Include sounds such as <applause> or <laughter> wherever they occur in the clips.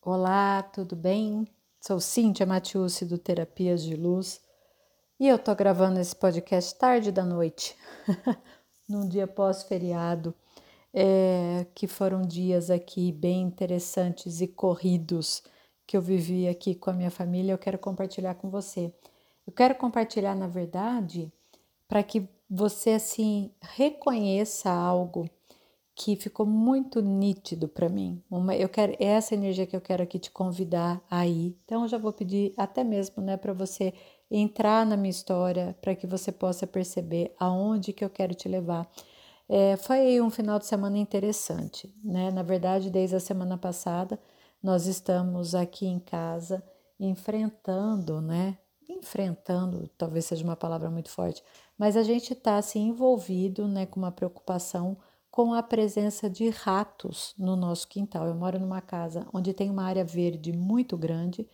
Olá, tudo bem? Sou Cíntia Matiusi do Terapias de Luz e eu tô gravando esse podcast tarde da noite, <laughs> num dia pós-feriado, é, que foram dias aqui bem interessantes e corridos que eu vivi aqui com a minha família. Eu quero compartilhar com você. Eu quero compartilhar, na verdade, para que você assim reconheça algo que ficou muito nítido para mim. Uma, eu quero é essa energia que eu quero aqui te convidar aí. Então eu já vou pedir até mesmo, né, para você entrar na minha história, para que você possa perceber aonde que eu quero te levar. É, foi um final de semana interessante, né? Na verdade, desde a semana passada nós estamos aqui em casa enfrentando, né? Enfrentando, talvez seja uma palavra muito forte, mas a gente está assim envolvido, né, com uma preocupação com a presença de ratos no nosso quintal. Eu moro numa casa onde tem uma área verde muito grande,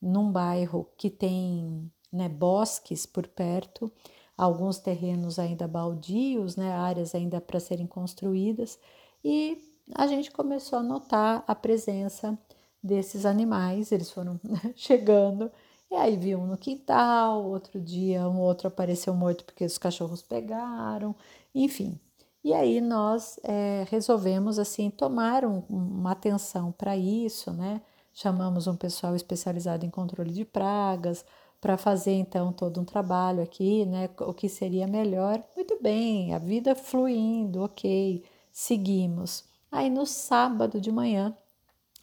num bairro que tem né, bosques por perto, alguns terrenos ainda baldios, né, áreas ainda para serem construídas, e a gente começou a notar a presença desses animais, eles foram <laughs> chegando, e aí vi um no quintal, outro dia um outro apareceu morto porque os cachorros pegaram, enfim, e aí nós é, resolvemos assim tomar um, uma atenção para isso, né? Chamamos um pessoal especializado em controle de pragas para fazer então todo um trabalho aqui, né? O que seria melhor? Muito bem, a vida fluindo, ok, seguimos. Aí no sábado de manhã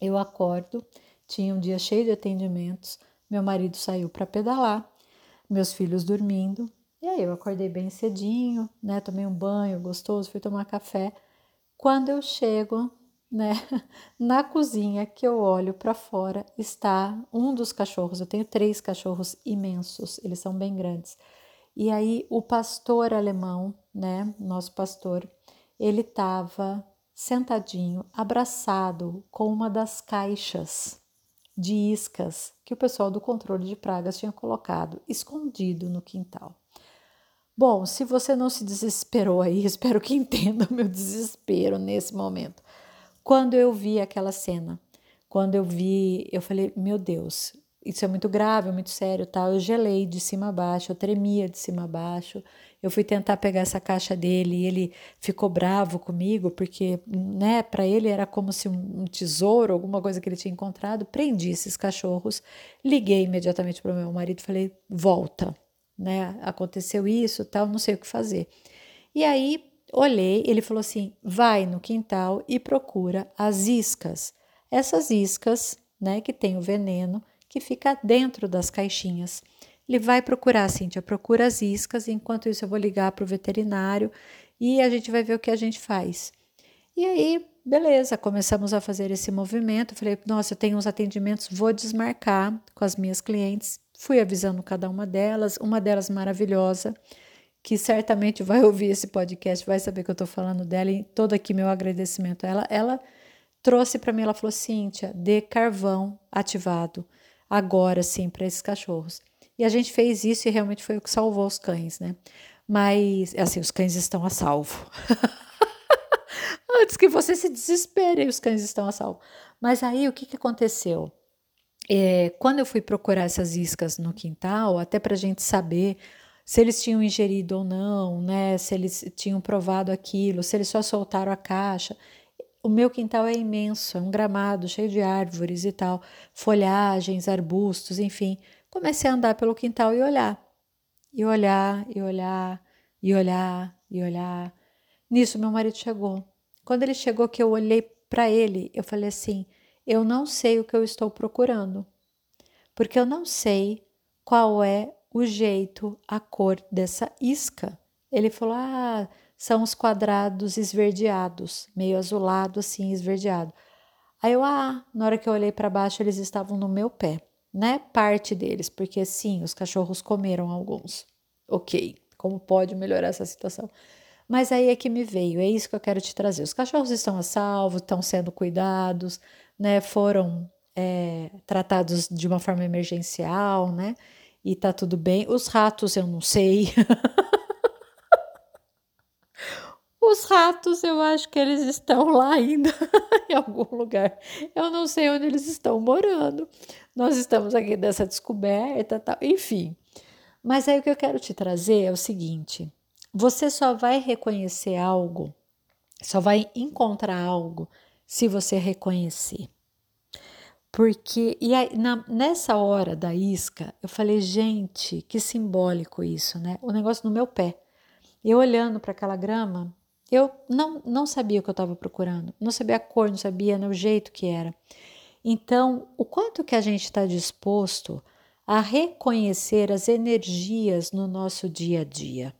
eu acordo, tinha um dia cheio de atendimentos, meu marido saiu para pedalar, meus filhos dormindo, e aí eu acordei bem cedinho, né? Tomei um banho gostoso, fui tomar café. Quando eu chego, né, <laughs> na cozinha que eu olho para fora, está um dos cachorros. Eu tenho três cachorros imensos, eles são bem grandes. E aí o pastor alemão, né, nosso pastor, ele estava sentadinho, abraçado com uma das caixas de iscas que o pessoal do controle de pragas tinha colocado escondido no quintal. Bom, se você não se desesperou aí, <laughs> espero que entenda o meu desespero nesse momento. Quando eu vi aquela cena, quando eu vi, eu falei, meu Deus, isso é muito grave, é muito sério, tá? Eu gelei de cima a baixo, eu tremia de cima a baixo. Eu fui tentar pegar essa caixa dele e ele ficou bravo comigo, porque, né, para ele era como se um tesouro, alguma coisa que ele tinha encontrado. Prendi esses cachorros, liguei imediatamente para o meu marido e falei: volta, né? Aconteceu isso, tal, não sei o que fazer. E aí olhei, ele falou assim: vai no quintal e procura as iscas. Essas iscas, né, que tem o veneno que fica dentro das caixinhas. Ele vai procurar, Cíntia, procura as iscas, enquanto isso eu vou ligar para o veterinário e a gente vai ver o que a gente faz. E aí, beleza, começamos a fazer esse movimento. Falei, nossa, eu tenho uns atendimentos, vou desmarcar com as minhas clientes Fui avisando cada uma delas, uma delas maravilhosa, que certamente vai ouvir esse podcast, vai saber que eu estou falando dela e todo aqui meu agradecimento a ela. Ela trouxe para mim, ela falou: Cíntia, dê carvão ativado agora sim para esses cachorros. E a gente fez isso e realmente foi o que salvou os cães, né? Mas, assim, os cães estão a salvo. <laughs> Antes que você se desespere, os cães estão a salvo. Mas aí o que, que aconteceu? É, quando eu fui procurar essas iscas no quintal, até para a gente saber se eles tinham ingerido ou não, né? Se eles tinham provado aquilo, se eles só soltaram a caixa. O meu quintal é imenso, é um gramado cheio de árvores e tal, folhagens, arbustos, enfim. Comecei a andar pelo quintal e olhar, e olhar, e olhar, e olhar, e olhar. Nisso, meu marido chegou. Quando ele chegou, que eu olhei para ele, eu falei assim: eu não sei o que eu estou procurando, porque eu não sei qual é o jeito, a cor dessa isca. Ele falou: ah, são os quadrados esverdeados, meio azulado assim, esverdeado. Aí eu, ah, na hora que eu olhei para baixo, eles estavam no meu pé, né? Parte deles, porque sim, os cachorros comeram alguns. Ok, como pode melhorar essa situação? Mas aí é que me veio, é isso que eu quero te trazer. Os cachorros estão a salvo, estão sendo cuidados, né, foram é, tratados de uma forma emergencial, né? E tá tudo bem. Os ratos eu não sei. <laughs> Os ratos, eu acho que eles estão lá ainda, <laughs> em algum lugar. Eu não sei onde eles estão morando. Nós estamos aqui nessa descoberta, tal. enfim. Mas aí o que eu quero te trazer é o seguinte: você só vai reconhecer algo, só vai encontrar algo se você reconhecer. Porque, e aí, na, nessa hora da isca, eu falei, gente, que simbólico isso, né? O negócio no meu pé. Eu olhando para aquela grama, eu não, não sabia o que eu estava procurando, não sabia a cor, não sabia né, o jeito que era. Então, o quanto que a gente está disposto a reconhecer as energias no nosso dia a dia.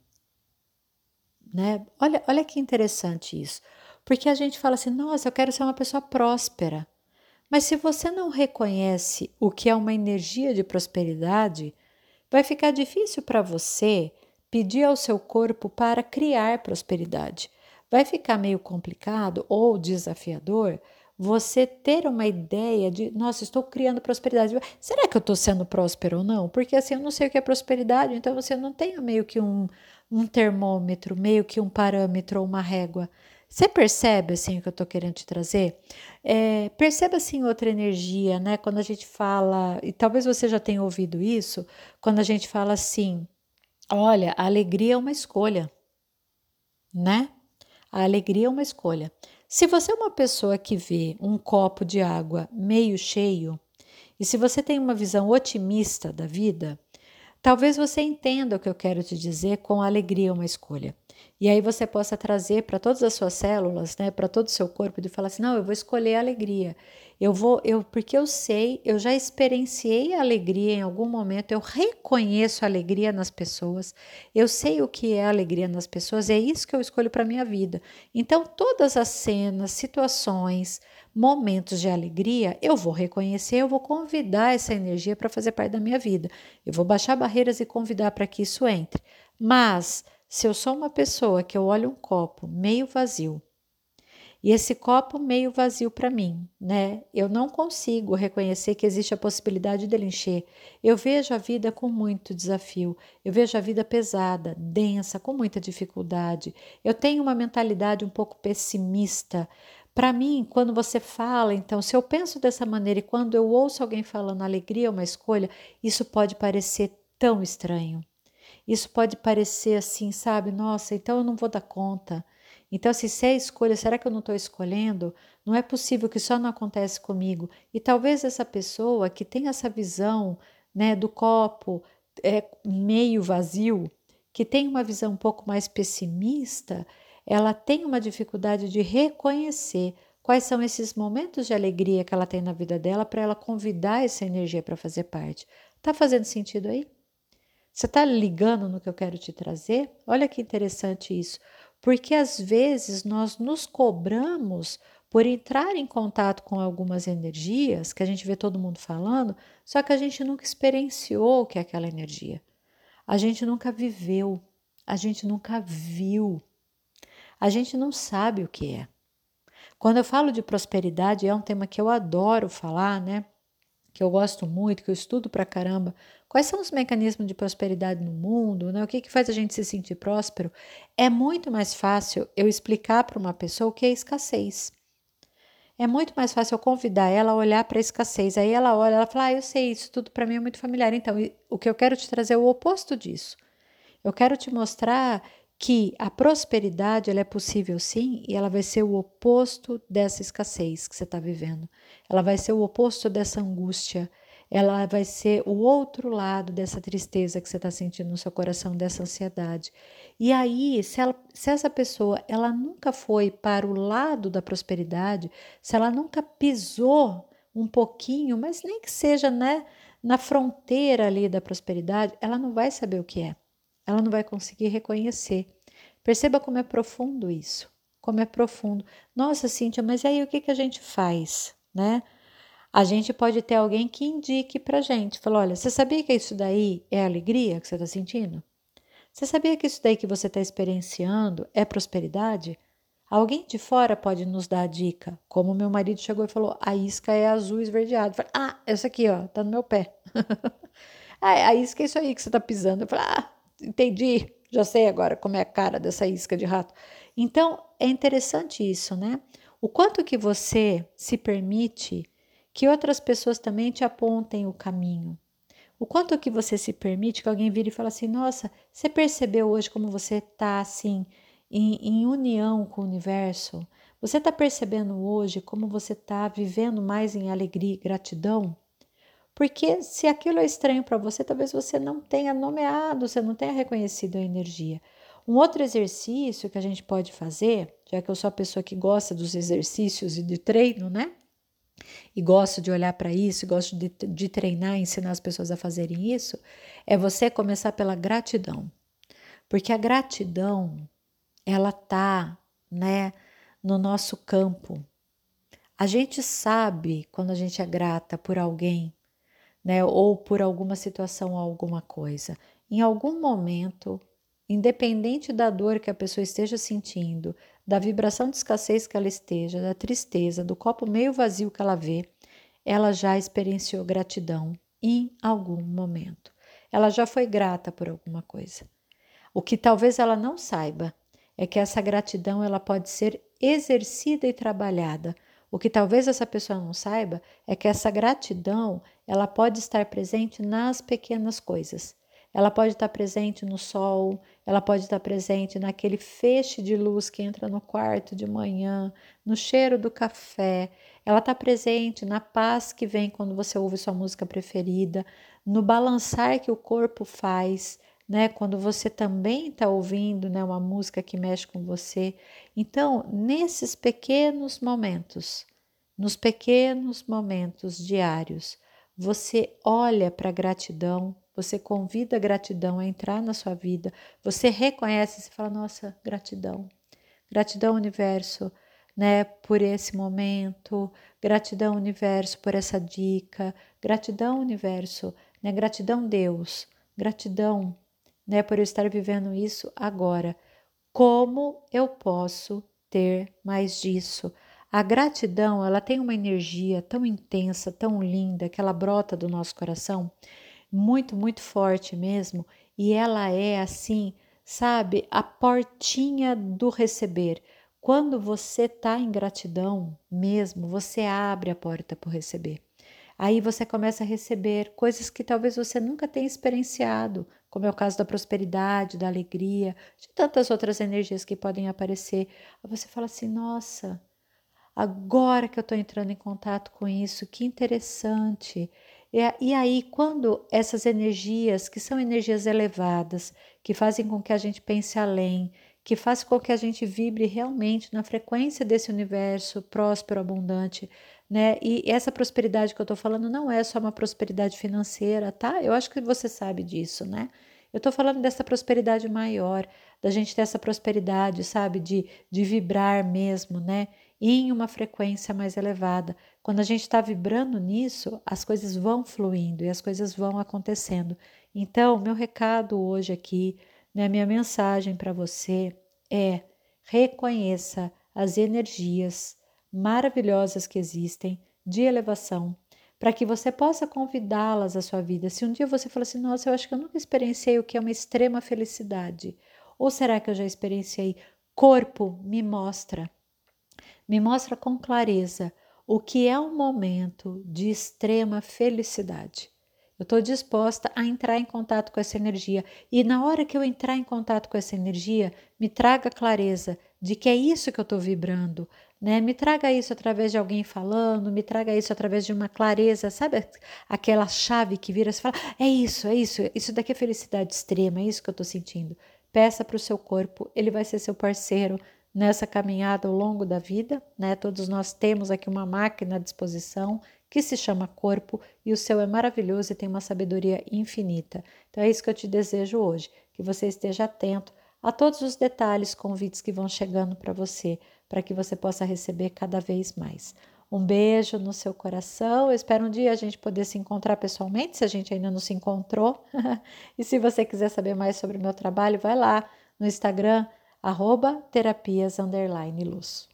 Né? Olha, olha que interessante isso. Porque a gente fala assim, nossa, eu quero ser uma pessoa próspera. Mas se você não reconhece o que é uma energia de prosperidade, vai ficar difícil para você pedir ao seu corpo para criar prosperidade. Vai ficar meio complicado ou desafiador você ter uma ideia de, nossa, estou criando prosperidade. Será que eu estou sendo próspero ou não? Porque assim, eu não sei o que é prosperidade, então você não tem meio que um, um termômetro, meio que um parâmetro ou uma régua. Você percebe assim o que eu estou querendo te trazer? É, perceba assim outra energia, né? Quando a gente fala, e talvez você já tenha ouvido isso, quando a gente fala assim, olha, a alegria é uma escolha, né? A alegria é uma escolha. Se você é uma pessoa que vê um copo de água meio cheio, e se você tem uma visão otimista da vida, talvez você entenda o que eu quero te dizer com alegria uma escolha. E aí você possa trazer para todas as suas células, né, para todo o seu corpo, e falar assim: não, eu vou escolher a alegria. Eu vou, eu, porque eu sei, eu já experienciei a alegria em algum momento, eu reconheço a alegria nas pessoas, eu sei o que é alegria nas pessoas, é isso que eu escolho para minha vida. Então, todas as cenas, situações, momentos de alegria, eu vou reconhecer, eu vou convidar essa energia para fazer parte da minha vida. Eu vou baixar barreiras e convidar para que isso entre. Mas se eu sou uma pessoa que eu olho um copo meio vazio, e esse copo meio vazio para mim, né? Eu não consigo reconhecer que existe a possibilidade dele encher. Eu vejo a vida com muito desafio. Eu vejo a vida pesada, densa, com muita dificuldade. Eu tenho uma mentalidade um pouco pessimista. Para mim, quando você fala, então, se eu penso dessa maneira e quando eu ouço alguém falando alegria é uma escolha, isso pode parecer tão estranho. Isso pode parecer assim, sabe? Nossa, então eu não vou dar conta. Então, se é escolha, será que eu não estou escolhendo? Não é possível que só não acontece comigo. E talvez essa pessoa que tem essa visão né, do copo é, meio vazio, que tem uma visão um pouco mais pessimista, ela tem uma dificuldade de reconhecer quais são esses momentos de alegria que ela tem na vida dela para ela convidar essa energia para fazer parte. Tá fazendo sentido aí? Você está ligando no que eu quero te trazer? Olha que interessante isso, porque às vezes nós nos cobramos por entrar em contato com algumas energias que a gente vê todo mundo falando, só que a gente nunca experienciou o que é aquela energia. A gente nunca viveu, a gente nunca viu, a gente não sabe o que é. Quando eu falo de prosperidade, é um tema que eu adoro falar, né? Que eu gosto muito, que eu estudo pra caramba, Quais são os mecanismos de prosperidade no mundo? Né? O que, que faz a gente se sentir próspero? É muito mais fácil eu explicar para uma pessoa o que é escassez. É muito mais fácil eu convidar ela a olhar para a escassez. Aí ela olha, ela fala: ah, eu sei, isso tudo para mim é muito familiar. Então, o que eu quero te trazer é o oposto disso. Eu quero te mostrar que a prosperidade ela é possível sim e ela vai ser o oposto dessa escassez que você está vivendo. Ela vai ser o oposto dessa angústia ela vai ser o outro lado dessa tristeza que você está sentindo no seu coração, dessa ansiedade. E aí, se, ela, se essa pessoa ela nunca foi para o lado da prosperidade, se ela nunca pisou um pouquinho, mas nem que seja né, na fronteira ali da prosperidade, ela não vai saber o que é. Ela não vai conseguir reconhecer. Perceba como é profundo isso. Como é profundo. Nossa, Cíntia, mas aí o que, que a gente faz, né? a gente pode ter alguém que indique para gente. Falou, olha, você sabia que isso daí é alegria que você está sentindo? Você sabia que isso daí que você está experienciando é prosperidade? Alguém de fora pode nos dar a dica. Como meu marido chegou e falou, a isca é azul esverdeado. falei, ah, essa aqui, ó, tá no meu pé. <laughs> ah, a isca é isso aí que você está pisando. Eu falei, ah, entendi, já sei agora como é a cara dessa isca de rato. Então, é interessante isso, né? O quanto que você se permite que outras pessoas também te apontem o caminho. O quanto que você se permite que alguém vire e fale assim: Nossa, você percebeu hoje como você está assim, em, em, união com o universo? Você está percebendo hoje como você está vivendo mais em alegria e gratidão? Porque se aquilo é estranho para você, talvez você não tenha nomeado, você não tenha reconhecido a energia. Um outro exercício que a gente pode fazer, já que eu sou a pessoa que gosta dos exercícios e de treino, né? E gosto de olhar para isso, gosto de, de treinar, ensinar as pessoas a fazerem isso, é você começar pela gratidão. Porque a gratidão, ela tá, né, no nosso campo. A gente sabe quando a gente é grata por alguém, né, ou por alguma situação ou alguma coisa. Em algum momento Independente da dor que a pessoa esteja sentindo, da vibração de escassez que ela esteja, da tristeza, do copo meio vazio que ela vê, ela já experienciou gratidão em algum momento. Ela já foi grata por alguma coisa. O que talvez ela não saiba é que essa gratidão ela pode ser exercida e trabalhada. O que talvez essa pessoa não saiba é que essa gratidão ela pode estar presente nas pequenas coisas. Ela pode estar presente no sol, ela pode estar presente naquele feixe de luz que entra no quarto de manhã, no cheiro do café. Ela está presente na paz que vem quando você ouve sua música preferida, no balançar que o corpo faz, né? Quando você também está ouvindo, né, uma música que mexe com você. Então, nesses pequenos momentos, nos pequenos momentos diários, você olha para a gratidão, você convida a gratidão a entrar na sua vida, você reconhece e fala: Nossa, gratidão, gratidão, universo, né, por esse momento, gratidão, universo, por essa dica, gratidão, universo, né, gratidão, Deus, gratidão, né, por eu estar vivendo isso agora. Como eu posso ter mais disso? A gratidão, ela tem uma energia tão intensa, tão linda, que ela brota do nosso coração muito, muito forte mesmo, e ela é assim, sabe, a portinha do receber. Quando você está em gratidão mesmo, você abre a porta para receber. Aí você começa a receber coisas que talvez você nunca tenha experienciado, como é o caso da prosperidade, da alegria, de tantas outras energias que podem aparecer. Você fala assim: nossa, agora que eu estou entrando em contato com isso, que interessante. E, aí, quando essas energias, que são energias elevadas, que fazem com que a gente pense além, que faz com que a gente vibre realmente na frequência desse universo próspero, abundante, né? E essa prosperidade que eu estou falando não é só uma prosperidade financeira, tá? Eu acho que você sabe disso, né? Eu estou falando dessa prosperidade maior, da gente ter essa prosperidade, sabe? De, de vibrar mesmo, né? em uma frequência mais elevada. Quando a gente está vibrando nisso, as coisas vão fluindo e as coisas vão acontecendo. Então, meu recado hoje aqui, né, minha mensagem para você é: reconheça as energias maravilhosas que existem de elevação, para que você possa convidá-las à sua vida. Se um dia você falar assim, nossa, eu acho que eu nunca experienciei o que é uma extrema felicidade, ou será que eu já experienciei? Corpo, me mostra me mostra com clareza o que é um momento de extrema felicidade. Eu estou disposta a entrar em contato com essa energia e na hora que eu entrar em contato com essa energia, me traga clareza de que é isso que eu estou vibrando, né? Me traga isso através de alguém falando, me traga isso através de uma clareza, sabe aquela chave que vira e fala, é isso, é isso, isso daqui é felicidade extrema, é isso que eu estou sentindo. Peça para o seu corpo, ele vai ser seu parceiro nessa caminhada ao longo da vida, né? Todos nós temos aqui uma máquina à disposição que se chama corpo e o seu é maravilhoso e tem uma sabedoria infinita. Então é isso que eu te desejo hoje, que você esteja atento a todos os detalhes, convites que vão chegando para você, para que você possa receber cada vez mais. Um beijo no seu coração. Eu espero um dia a gente poder se encontrar pessoalmente, se a gente ainda não se encontrou. <laughs> e se você quiser saber mais sobre o meu trabalho, vai lá no Instagram arroba terapias.